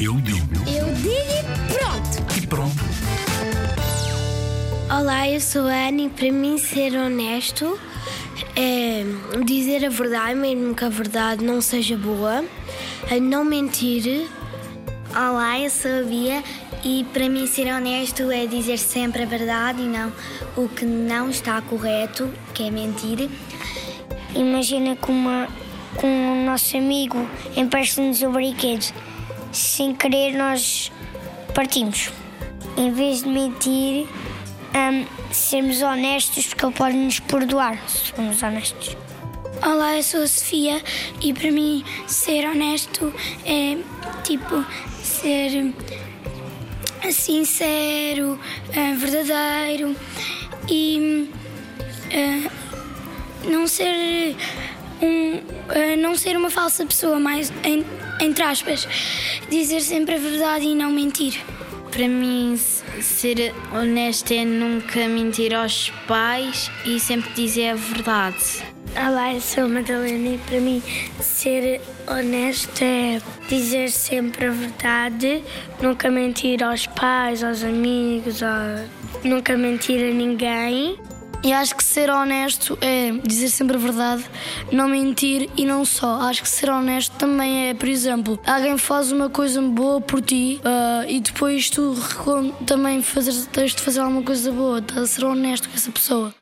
Eu digo Eu digo e pronto. e pronto. Olá, eu sou a Ana e para mim ser honesto é dizer a verdade, mesmo que a verdade não seja boa, é não mentir. Olá, eu sou a Bia e para mim ser honesto é dizer sempre a verdade e não o que não está correto, que é mentir. Imagina que, uma, que um nosso amigo empresta-nos o brinquedo. Sem querer, nós partimos. Em vez de mentir, hum, sermos honestos, porque ele pode nos perdoar se formos honestos. Olá, eu sou a Sofia e para mim ser honesto é tipo ser sincero, eh, verdadeiro e eh, não ser um, eh, não ser uma falsa pessoa, mais em- entre aspas, dizer sempre a verdade e não mentir. Para mim, ser honesto é nunca mentir aos pais e sempre dizer a verdade. Olá, eu sou a Madalena e para mim ser honesto é dizer sempre a verdade, nunca mentir aos pais, aos amigos, a- nunca mentir a ninguém. E acho que ser honesto é dizer sempre a verdade, não mentir e não só. Acho que ser honesto também é, por exemplo, alguém faz uma coisa boa por ti ah, e depois tu também fazes, tens de fazer alguma coisa boa, estás ser honesto com essa pessoa.